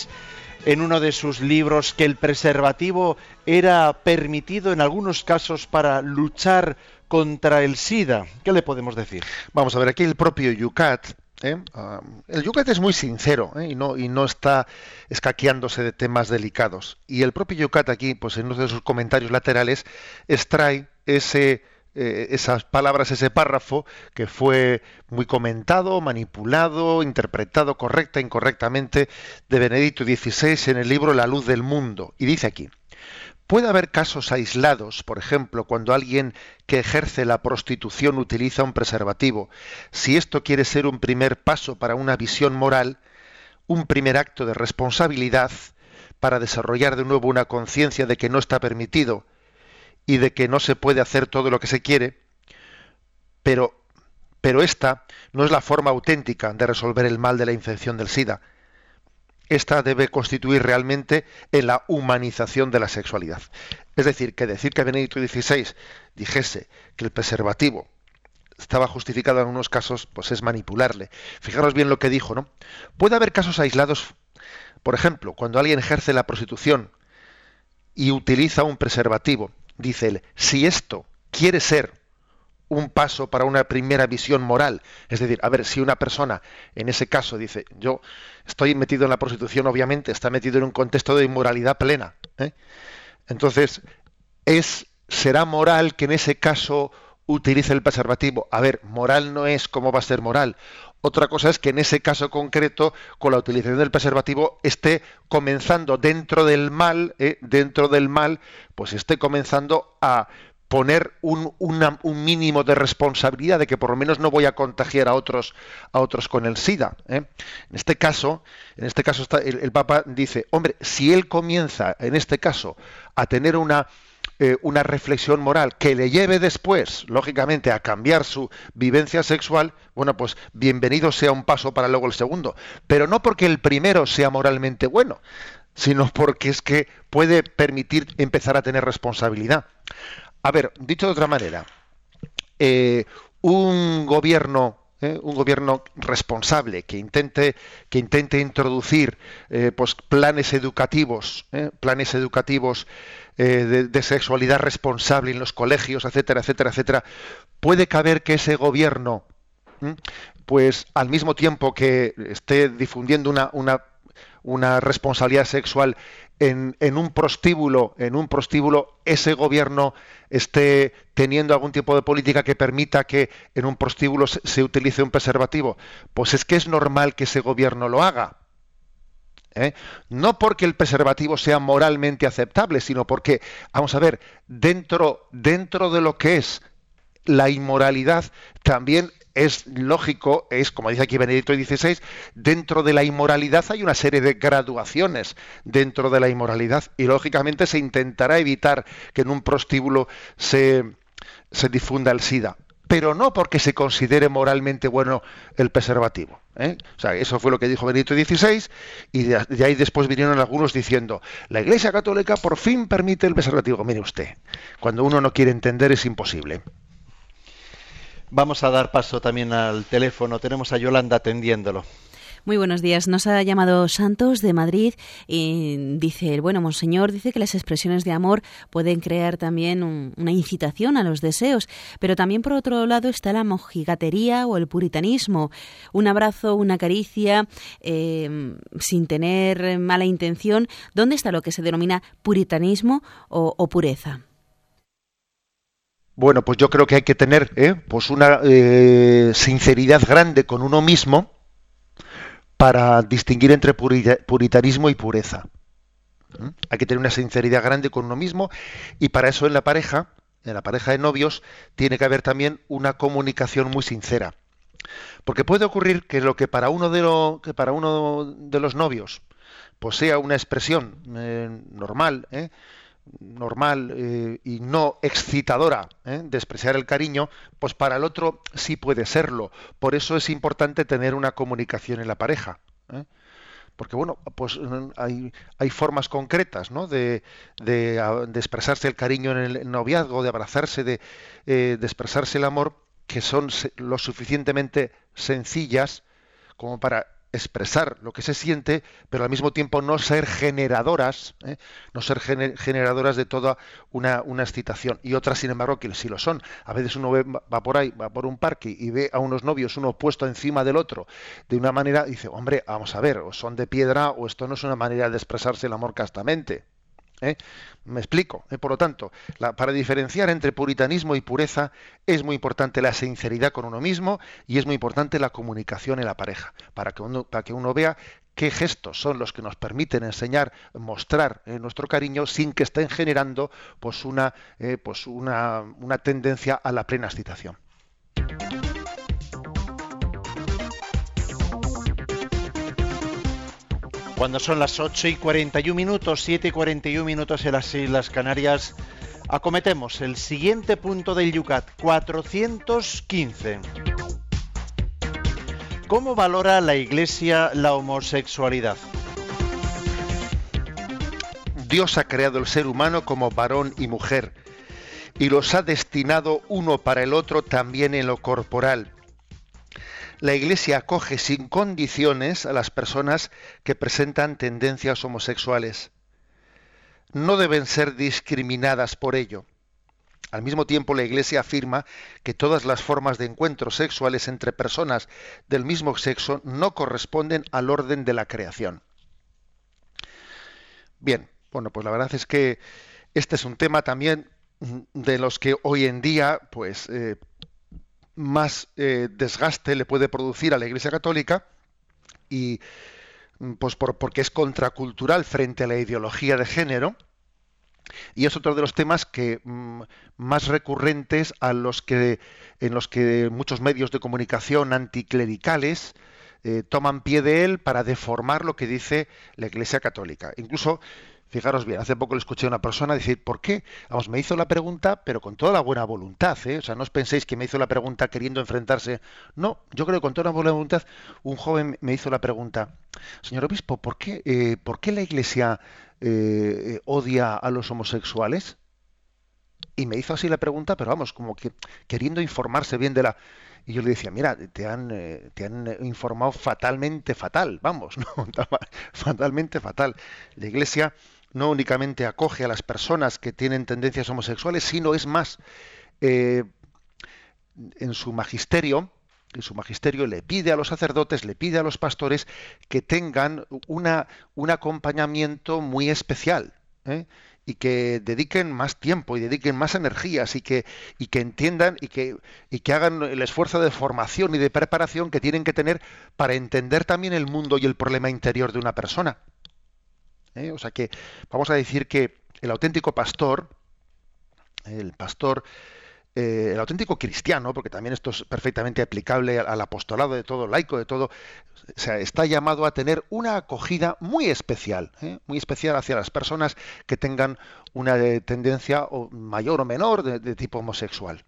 en uno de sus libros que el preservativo era permitido en algunos casos para luchar contra el SIDA? ¿Qué le podemos decir? Vamos a ver, aquí el propio Yucat ¿eh? Ah, el Yucat es muy sincero ¿eh? y, no, y no está escaqueándose de temas delicados. Y el propio Yucat aquí, pues en uno de sus comentarios laterales, extrae ese eh, esas palabras, ese párrafo que fue muy comentado, manipulado, interpretado correcta, e incorrectamente de Benedicto XVI en el libro La luz del mundo. Y dice aquí, Puede haber casos aislados, por ejemplo, cuando alguien que ejerce la prostitución utiliza un preservativo. Si esto quiere ser un primer paso para una visión moral, un primer acto de responsabilidad para desarrollar de nuevo una conciencia de que no está permitido, y de que no se puede hacer todo lo que se quiere, pero, pero esta no es la forma auténtica de resolver el mal de la infección del SIDA. Esta debe constituir realmente en la humanización de la sexualidad. Es decir, que decir que Benedicto XVI dijese que el preservativo estaba justificado en unos casos, pues es manipularle. Fijaros bien lo que dijo, ¿no? Puede haber casos aislados, por ejemplo, cuando alguien ejerce la prostitución y utiliza un preservativo, dice él, si esto quiere ser un paso para una primera visión moral, es decir, a ver, si una persona en ese caso dice, yo estoy metido en la prostitución, obviamente está metido en un contexto de inmoralidad plena, ¿eh? entonces es será moral que en ese caso utilice el preservativo. A ver, moral no es cómo va a ser moral. Otra cosa es que en ese caso concreto, con la utilización del preservativo, esté comenzando dentro del mal, eh, dentro del mal, pues esté comenzando a poner un, un, mínimo de responsabilidad de que por lo menos no voy a contagiar a otros a otros con el SIDA. ¿eh? En este caso, en este caso está, el Papa dice, hombre, si él comienza en este caso a tener una eh, una reflexión moral que le lleve después, lógicamente, a cambiar su vivencia sexual, bueno, pues bienvenido sea un paso para luego el segundo. Pero no porque el primero sea moralmente bueno, sino porque es que puede permitir empezar a tener responsabilidad. A ver, dicho de otra manera, eh, un gobierno eh, un gobierno responsable que intente que intente introducir pues planes educativos planes educativos eh, de, sexualidad responsable en los colegios, etcétera, etcétera, etcétera, puede caber que ese gobierno, pues al mismo tiempo que esté difundiendo una, una, una responsabilidad sexual en, en, un prostíbulo, en un prostíbulo, ese gobierno esté teniendo algún tipo de política que permita que en un prostíbulo se utilice un preservativo, pues es que es normal que ese gobierno lo haga. ¿eh? no porque el preservativo sea moralmente aceptable, sino porque, vamos a ver, dentro, dentro de lo que es la inmoralidad, también es lógico, es como dice aquí Benedicto XVI, dentro de la inmoralidad hay una serie de graduaciones dentro de la inmoralidad y lógicamente se intentará evitar que en un prostíbulo se, se difunda el SIDA pero no porque se considere moralmente bueno el preservativo. ¿eh? O sea, eso fue lo que dijo Benito XVI y de, ahí después vinieron algunos diciendo, la Iglesia Católica por fin permite el preservativo. Mire usted, cuando uno no quiere entender es imposible. Vamos a dar paso también al teléfono. Tenemos a Yolanda atendiéndolo. Muy buenos días. Nos ha llamado Santos de Madrid y dice, bueno, Monseñor dice que las expresiones de amor pueden crear también una incitación a los deseos, pero también por otro lado está la mojigatería o el puritanismo. Un abrazo, una caricia, em, sin tener mala intención. ¿Dónde está lo que se denomina puritanismo o pureza? Bueno, pues yo creo que hay que tener ¿eh? pues una eh, sinceridad grande con uno mismo para distinguir entre puritanismo y pureza. Hay que tener una sinceridad grande con uno mismo y para eso en la pareja, en la pareja de novios, tiene que haber también una comunicación muy sincera. Porque puede ocurrir que lo que para uno de, lo, que para uno de los novios pues sea una expresión eh, normal, ¿eh? Normal eh, y no excitadora de expresar el cariño, pues para el otro sí puede serlo. Por eso es importante tener una comunicación en la pareja. Porque bueno, pues hay, hay formas concretas ¿no? de, de, expresarse el cariño en el noviazgo, de abrazarse, de, de expresarse el amor, que son lo suficientemente sencillas como para expresar lo que se siente, pero al mismo tiempo no ser generadoras, ¿eh? no ser generadoras de toda una, una, excitación. Y otras, sin embargo, que sí lo son. A veces uno va por ahí, va por un parque y ve a unos novios, uno puesto encima del otro, de una manera, dice, hombre, vamos a ver, o son de piedra o esto no es una manera de expresarse el amor castamente. ¿Eh? Me explico. ¿eh? Por lo tanto, para diferenciar entre puritanismo y pureza es muy importante la sinceridad con uno mismo y es muy importante la comunicación en la pareja, para que uno, para que uno vea qué gestos son los que nos permiten enseñar, mostrar eh, nuestro cariño sin que estén generando pues una, pues una, una tendencia a la plena excitación. Cuando son las 8 y 41 minutos, 7 y 41 minutos en las Islas Canarias, acometemos el siguiente punto del Yucat, 415. ¿Cómo valora la Iglesia la homosexualidad? Dios ha creado el ser humano como varón y mujer y los ha destinado uno para el otro también en lo corporal la Iglesia acoge sin condiciones a las personas que presentan tendencias homosexuales. No deben ser discriminadas por ello. Al mismo tiempo, la Iglesia afirma que todas las formas de encuentros sexuales entre personas del mismo sexo no corresponden al orden de la creación. Bien, bueno, pues la verdad es que este es un tema también de los que hoy en día, pues, eh, más eh, desgaste le puede producir a la Iglesia Católica y mm, pues porque es contracultural frente a la ideología de género y es otro de los temas que mm, más recurrentes a los que en los que muchos medios de comunicación anticlericales eh, toman pie de él para deformar lo que dice la Iglesia Católica. Incluso Fijaros bien, hace poco le escuché a una persona decir, ¿por qué? Vamos, me hizo la pregunta, pero con toda la buena voluntad, ¿eh? O sea, no os penséis que me hizo la pregunta queriendo enfrentarse. No, yo creo que con toda la buena voluntad, un joven me hizo la pregunta, señor obispo, ¿por qué, eh, ¿por qué la iglesia eh, odia a los homosexuales? Y me hizo así la pregunta, pero vamos, como que queriendo informarse bien de la... Y yo le decía, mira, te han, eh, te han informado fatalmente fatal, vamos, ¿no? fatalmente fatal. La iglesia no únicamente acoge a las personas que tienen tendencias homosexuales, sino es más, eh, en su magisterio, en su magisterio le pide a los sacerdotes, le pide a los pastores que tengan una, un acompañamiento muy especial. ¿eh? y que dediquen más tiempo y dediquen más energías y que, y que entiendan y que, y que hagan el esfuerzo de formación y de preparación que tienen que tener para entender también el mundo y el problema interior de una persona. ¿Eh? O sea que vamos a decir que el auténtico pastor, el pastor, eh, el auténtico cristiano, porque también esto es perfectamente aplicable al, apostolado de todo laico, de todo, o está llamado a tener una acogida muy especial, ¿eh? muy especial hacia las personas que tengan una tendencia mayor o menor de, tipo homosexual.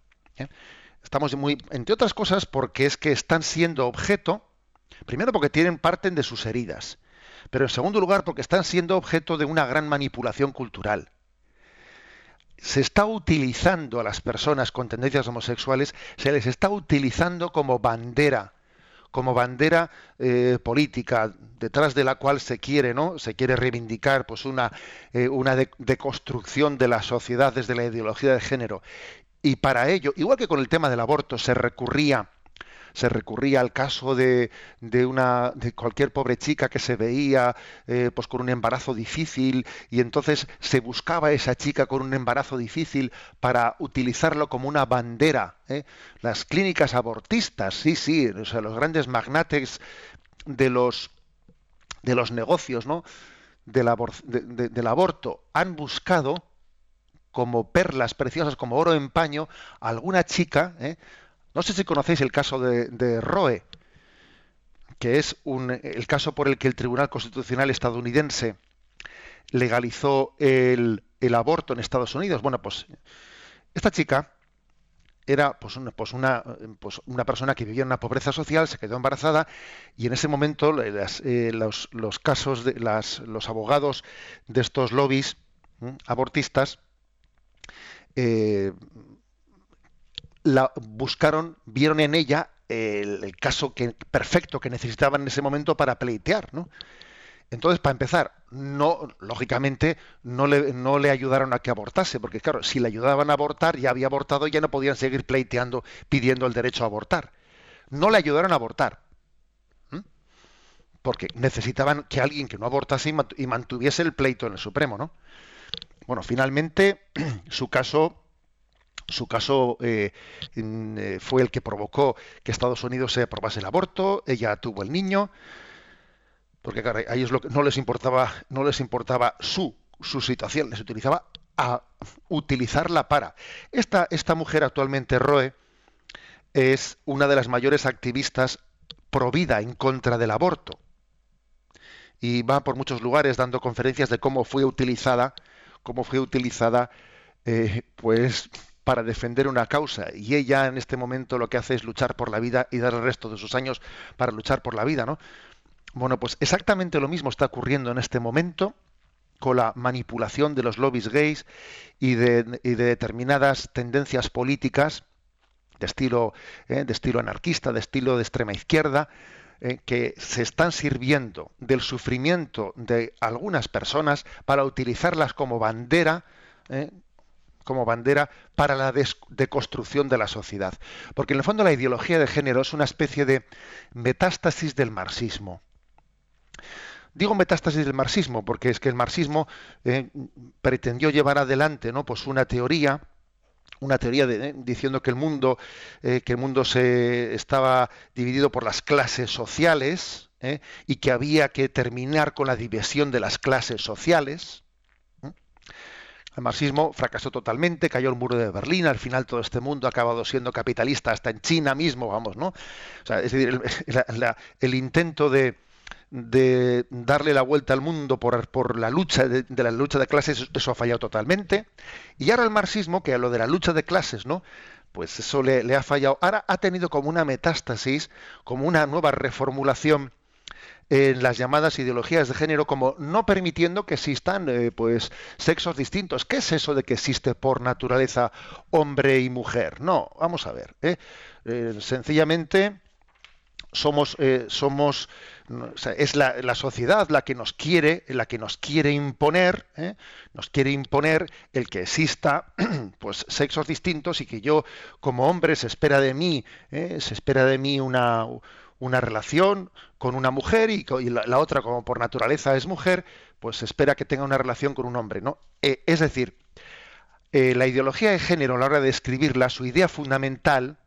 Estamos muy, entre otras cosas, porque es que están siendo objeto, primero porque tienen parte de sus heridas, pero en segundo lugar porque están siendo objeto de una gran manipulación cultural. Se está utilizando a las personas con tendencias homosexuales, se les está utilizando como bandera, como bandera eh, política detrás de la cual se quiere, ¿no? Se quiere reivindicar pues una, eh, una deconstrucción de la sociedad desde la ideología de género. Y para ello, igual que con el tema del aborto, se recurría se recurría al caso de, de una de cualquier pobre chica que se veía eh, pues con un embarazo difícil y entonces se buscaba a esa chica con un embarazo difícil para utilizarlo como una bandera. ¿eh? Las clínicas abortistas, sí, sí, o sea, los grandes magnates de los de los negocios, ¿no? Del, del aborto han buscado como perlas preciosas, como oro en paño, alguna chica, ¿eh? No sé si conocéis el caso de, Roe, que es el caso por el que el Tribunal Constitucional estadounidense legalizó el, aborto en Estados Unidos. Bueno, pues esta chica era pues una, pues pues una persona que vivía en una pobreza social, se quedó embarazada y en ese momento eh, los, los, casos de los abogados de estos lobbies abortistas eh, la buscaron, vieron en ella el, caso perfecto que necesitaban en ese momento para pleitear, ¿no? Entonces, para empezar, no, lógicamente, no le, no le ayudaron a que abortase, porque claro, si le ayudaban a abortar, ya había abortado, ya no podían seguir pleiteando, pidiendo el derecho a abortar. No le ayudaron a abortar, porque necesitaban que alguien que no abortase y mantuviese el pleito en el Supremo, ¿no? Bueno, finalmente su caso su caso eh, eh, fue el que provocó que Estados Unidos se aprobase el aborto, ella tuvo el niño, porque claro, a ellos no les importaba, no les importaba su, su situación, les utilizaba a utilizarla para. Esta, esta mujer actualmente, Roe, es una de las mayores activistas pro vida en contra del aborto. Y va por muchos lugares dando conferencias de cómo fue utilizada cómo fue utilizada eh, pues para defender una causa y ella en este momento lo que hace es luchar por la vida y dar el resto de sus años para luchar por la vida, ¿no? Bueno, pues exactamente lo mismo está ocurriendo en este momento con la manipulación de los lobbies gays y de, determinadas tendencias políticas de estilo, eh, de estilo anarquista, de estilo de extrema izquierda, eh, que se están sirviendo del sufrimiento de algunas personas para utilizarlas como bandera, eh, como bandera para la deconstrucción de la sociedad. Porque en el fondo la ideología de género es una especie de metástasis del marxismo. Digo metástasis del marxismo porque es que el marxismo eh, pretendió llevar adelante ¿no? pues una teoría una teoría eh, diciendo que el mundo eh, que el mundo se estaba dividido por las clases sociales y que había que terminar con la división de las clases sociales el marxismo fracasó totalmente, cayó el muro de Berlín, al final todo este mundo ha acabado siendo capitalista, hasta en China mismo, vamos, ¿no? O sea, es decir, el intento de, darle la vuelta al mundo por, la lucha de, la lucha de clases, eso ha fallado totalmente. Y ahora el marxismo, que a lo de la lucha de clases, ¿no? Pues eso le, ha fallado. Ahora ha tenido como una metástasis, como una nueva reformulación en las llamadas ideologías de género como no permitiendo que existan eh, pues sexos distintos. ¿Qué es eso de que existe por naturaleza hombre y mujer? No, vamos a ver. ¿eh? Eh, sencillamente somos, somos es la, sociedad la que nos quiere, la que nos quiere imponer, ¿eh? nos quiere imponer el que exista, pues, sexos distintos y que yo, como hombre, se espera de mí, ¿eh? se espera de mí una, una relación con una mujer y, la, otra, como por naturaleza es mujer, pues espera que tenga una relación con un hombre, ¿no? Eh, es decir, la ideología de género a la hora de escribirla, su idea fundamental,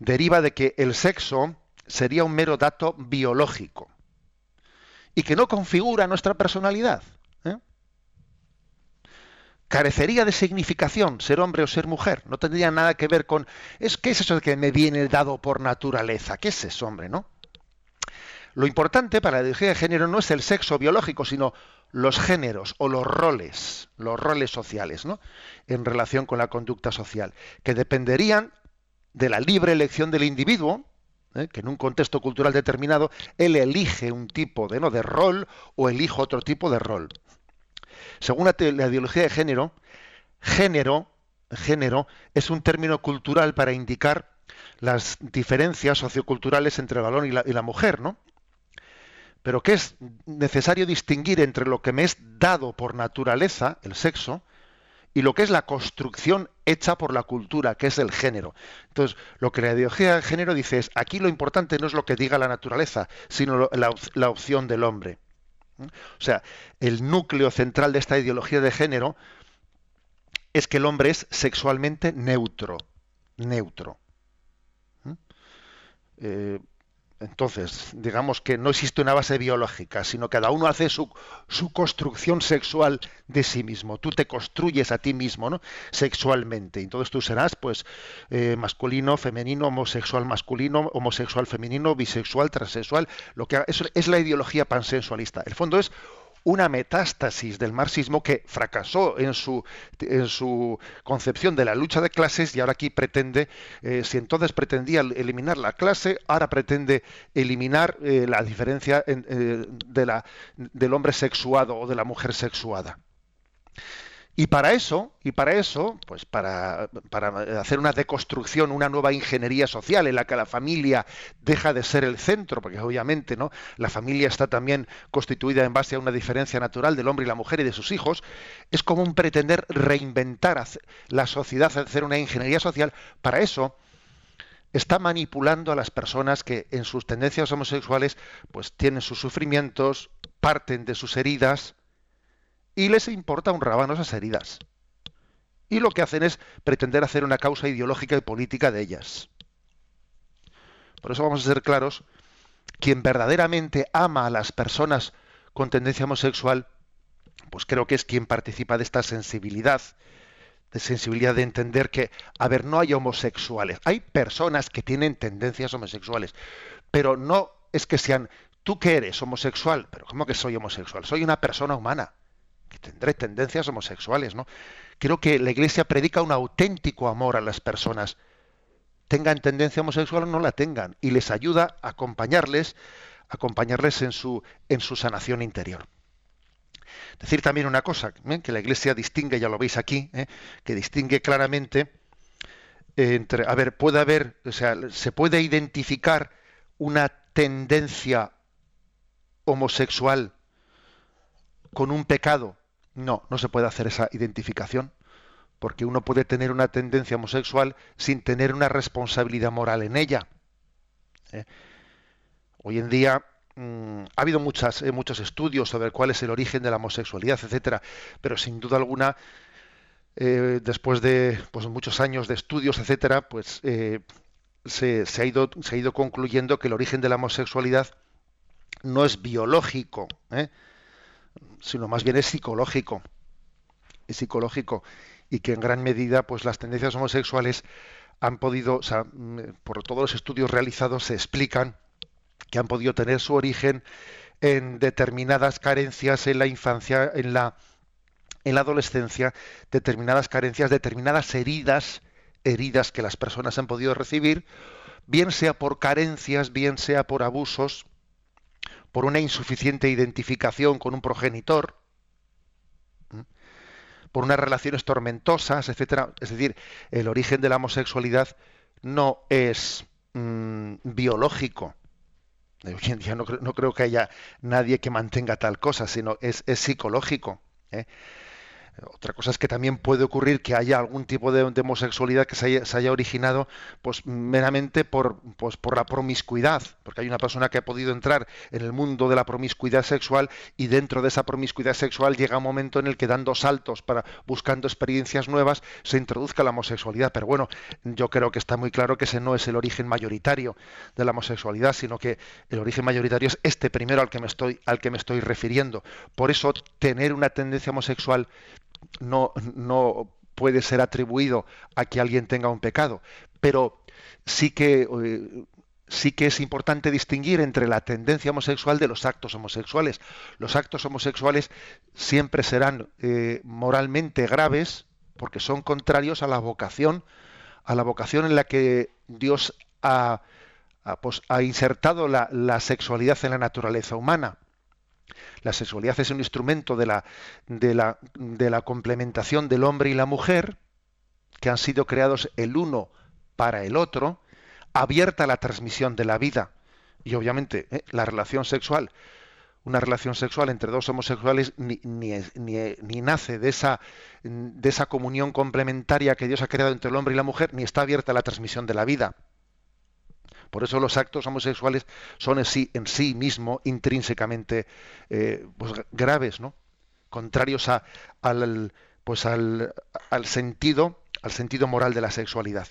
deriva de que el sexo sería un mero dato biológico y que no configura nuestra personalidad. Carecería de significación ser hombre o ser mujer. No tendría nada que ver con es qué es eso que me viene dado por naturaleza. ¿Qué es eso, hombre, no? Lo importante para la ideología de género no es el sexo biológico, sino los géneros o los roles, los roles sociales, ¿no? En relación con la conducta social, que dependerían de la libre elección del individuo, ¿eh? que en un contexto cultural determinado él elige un tipo de, ¿no? de rol o elige otro tipo de rol. Según la, ideología de género, género, género es un término cultural para indicar las diferencias socioculturales entre el varón y la, mujer, ¿no? Pero que es necesario distinguir entre lo que me es dado por naturaleza, el sexo, y lo que es la construcción hecha por la cultura, que es el género. Entonces, lo que la ideología de género dice es, aquí lo importante no es lo que diga la naturaleza, sino la, opción del hombre. O sea, el núcleo central de esta ideología de género es que el hombre es sexualmente neutro. Neutro. ¿Mm? Eh, entonces, digamos que no existe una base biológica, sino cada uno hace su, construcción sexual de sí mismo. Tú te construyes a ti mismo, ¿no? Sexualmente. Entonces tú serás, pues, eh, masculino, femenino, homosexual masculino, homosexual femenino, bisexual, transexual. Lo que eso es la ideología pansensualista. El fondo es una metástasis del marxismo que fracasó en su, en su concepción de la lucha de clases y ahora aquí pretende, eh, si entonces pretendía eliminar la clase, ahora pretende eliminar eh, la diferencia eh, de la, del hombre sexuado o de la mujer sexuada. Y para eso, y para eso, pues para, para, hacer una deconstrucción, una nueva ingeniería social en la que la familia deja de ser el centro, porque obviamente ¿no? la familia está también constituida en base a una diferencia natural del hombre y la mujer y de sus hijos, es como un pretender reinventar la sociedad, hacer una ingeniería social. Para eso está manipulando a las personas que en sus tendencias homosexuales pues tienen sus sufrimientos, parten de sus heridas, y les importa un rábano esas heridas. Y lo que hacen es pretender hacer una causa ideológica y política de ellas. Por eso vamos a ser claros, quien verdaderamente ama a las personas con tendencia homosexual, pues creo que es quien participa de esta sensibilidad, de sensibilidad de entender que, a ver, no hay homosexuales, hay personas que tienen tendencias homosexuales, pero no es que sean, tú que eres homosexual, pero ¿cómo que soy homosexual? Soy una persona humana que tendré tendencias homosexuales, ¿no? Creo que la Iglesia predica un auténtico amor a las personas, tengan tendencia homosexual o no la tengan, y les ayuda a acompañarles, acompañarles en su, en su sanación interior. Decir también una cosa, ¿eh? que la Iglesia distingue, ya lo veis aquí, ¿eh? que distingue claramente entre, a ver, puede haber, o sea, se puede identificar una tendencia homosexual con un pecado no, no se puede hacer esa identificación, porque uno puede tener una tendencia homosexual sin tener una responsabilidad moral en ella. ¿eh? Hoy en día mm, ha habido muchas, eh, muchos estudios sobre cuál es el origen de la homosexualidad, etcétera, pero sin duda alguna, eh, después de pues, muchos años de estudios, etcétera, pues se, se, ha ido, se ha ido concluyendo que el origen de la homosexualidad no es biológico, sino más bien es psicológico. Es psicológico. Y que en gran medida, pues las tendencias homosexuales han podido, mm, por todos los estudios realizados se explican que han podido tener su origen en determinadas carencias en la infancia, en la, en la adolescencia, determinadas carencias, determinadas heridas, heridas que las personas han podido recibir, bien sea por carencias, bien sea por abusos, por una insuficiente identificación con un progenitor, por unas relaciones tormentosas, etcétera. Es decir, el origen de la homosexualidad no es mm, biológico. Hoy en día no, creo que haya nadie que mantenga tal cosa, sino es, psicológico. ¿eh? Otra cosa es que también puede ocurrir que haya algún tipo de, homosexualidad que se haya, originado pues meramente por, pues, por la promiscuidad, porque hay una persona que ha podido entrar en el mundo de la promiscuidad sexual y dentro de esa promiscuidad sexual llega un momento en el que dando saltos para buscando experiencias nuevas se introduzca la homosexualidad. Pero bueno, yo creo que está muy claro que ese no es el origen mayoritario de la homosexualidad, sino que el origen mayoritario es este primero al que me estoy, al que me estoy refiriendo. Por eso tener una tendencia homosexual no, no puede ser atribuido a que alguien tenga un pecado, pero sí que, eh, sí que es importante distinguir entre la tendencia homosexual de los actos homosexuales. Los actos homosexuales siempre serán eh, moralmente graves porque son contrarios a la vocación, a la vocación en la que Dios ha, pues, insertado la sexualidad en la naturaleza humana. La sexualidad es un instrumento de la, de la, de la complementación del hombre y la mujer, que han sido creados el uno para el otro, abierta a la transmisión de la vida. Y obviamente ¿eh? la relación sexual, una relación sexual entre dos homosexuales ni, ni, ni, nace de esa, de esa comunión complementaria que Dios ha creado entre el hombre y la mujer, ni está abierta a la transmisión de la vida. Por eso los actos homosexuales son en sí, en sí mismo intrínsecamente eh, pues, graves, ¿no? contrarios a, al, pues al, al, sentido, al sentido moral de la sexualidad.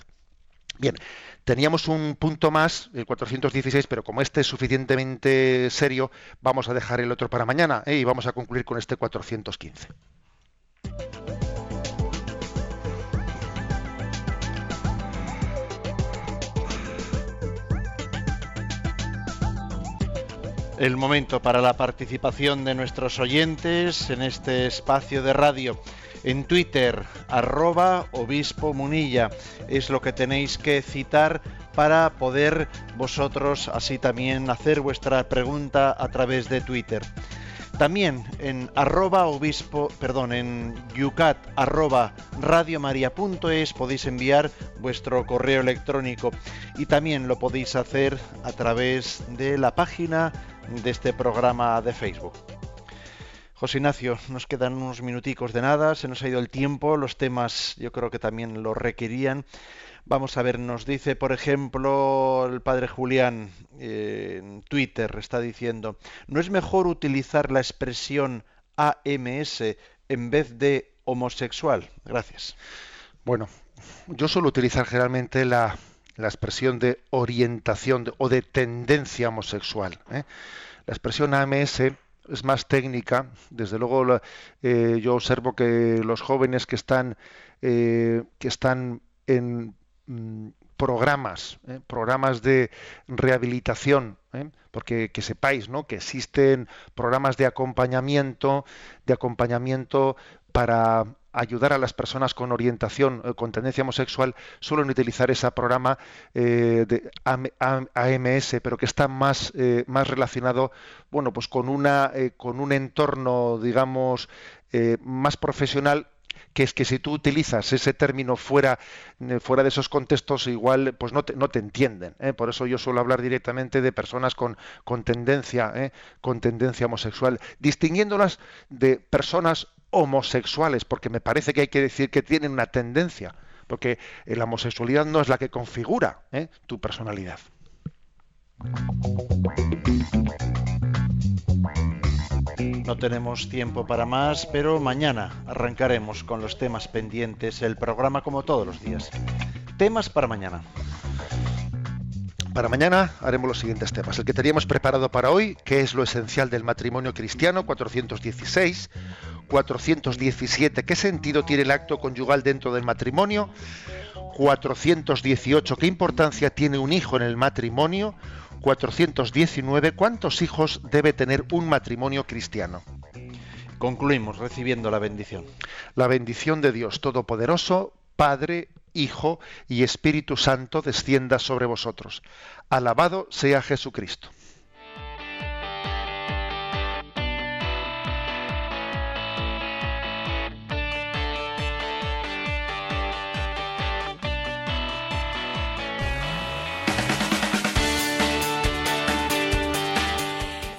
Bien, teníamos un punto más, el 416, pero como este es suficientemente serio, vamos a dejar el otro para mañana ¿eh? y vamos a concluir con este 415. El momento para la participación de nuestros oyentes en este espacio de radio en Twitter, arroba obispo munilla. Es lo que tenéis que citar para poder vosotros así también hacer vuestra pregunta a través de Twitter. También en arroba obispo, perdón, en yucat arroba podéis enviar vuestro correo electrónico y también lo podéis hacer a través de la página de este programa de Facebook. José Ignacio, nos quedan unos minuticos de nada, se nos ha ido el tiempo, los temas yo creo que también lo requerían. Vamos a ver, nos dice, por ejemplo, el padre Julián eh, en Twitter, está diciendo, ¿no es mejor utilizar la expresión AMS en vez de homosexual? Gracias. Bueno, yo suelo utilizar generalmente la, expresión de orientación o de tendencia homosexual. ¿eh? La expresión AMS es más técnica. Desde luego, eh, yo observo que los jóvenes que están, que están en programas, eh, programas de rehabilitación, porque que sepáis, ¿no? Que existen programas de acompañamiento, de acompañamiento para ayudar a las personas con orientación, eh, con tendencia homosexual, suelen utilizar ese programa eh, de AMS, pero que está más, eh, más relacionado, bueno, pues con una, con un entorno, digamos, más profesional que es que si tú utilizas ese término fuera, fuera de esos contextos, igual pues no te, no te entienden. Por eso yo suelo hablar directamente de personas con, con tendencia, con tendencia homosexual, distinguiéndolas de personas homosexuales, porque me parece que hay que decir que tienen una tendencia, porque la homosexualidad no es la que configura ¿eh? tu personalidad. No tenemos tiempo para más, pero mañana arrancaremos con los temas pendientes, el programa como todos los días. Temas para mañana. Para mañana haremos los siguientes temas. El que teníamos preparado para hoy, que es lo esencial del matrimonio cristiano, 416. 417, ¿qué sentido tiene el acto conyugal dentro del matrimonio? 418, ¿qué importancia tiene un hijo en el matrimonio? 419, ¿cuántos hijos debe tener un matrimonio cristiano? Concluimos recibiendo la bendición. La bendición de Dios Todopoderoso, Padre, Hijo y Espíritu Santo descienda sobre vosotros. Alabado sea Jesucristo.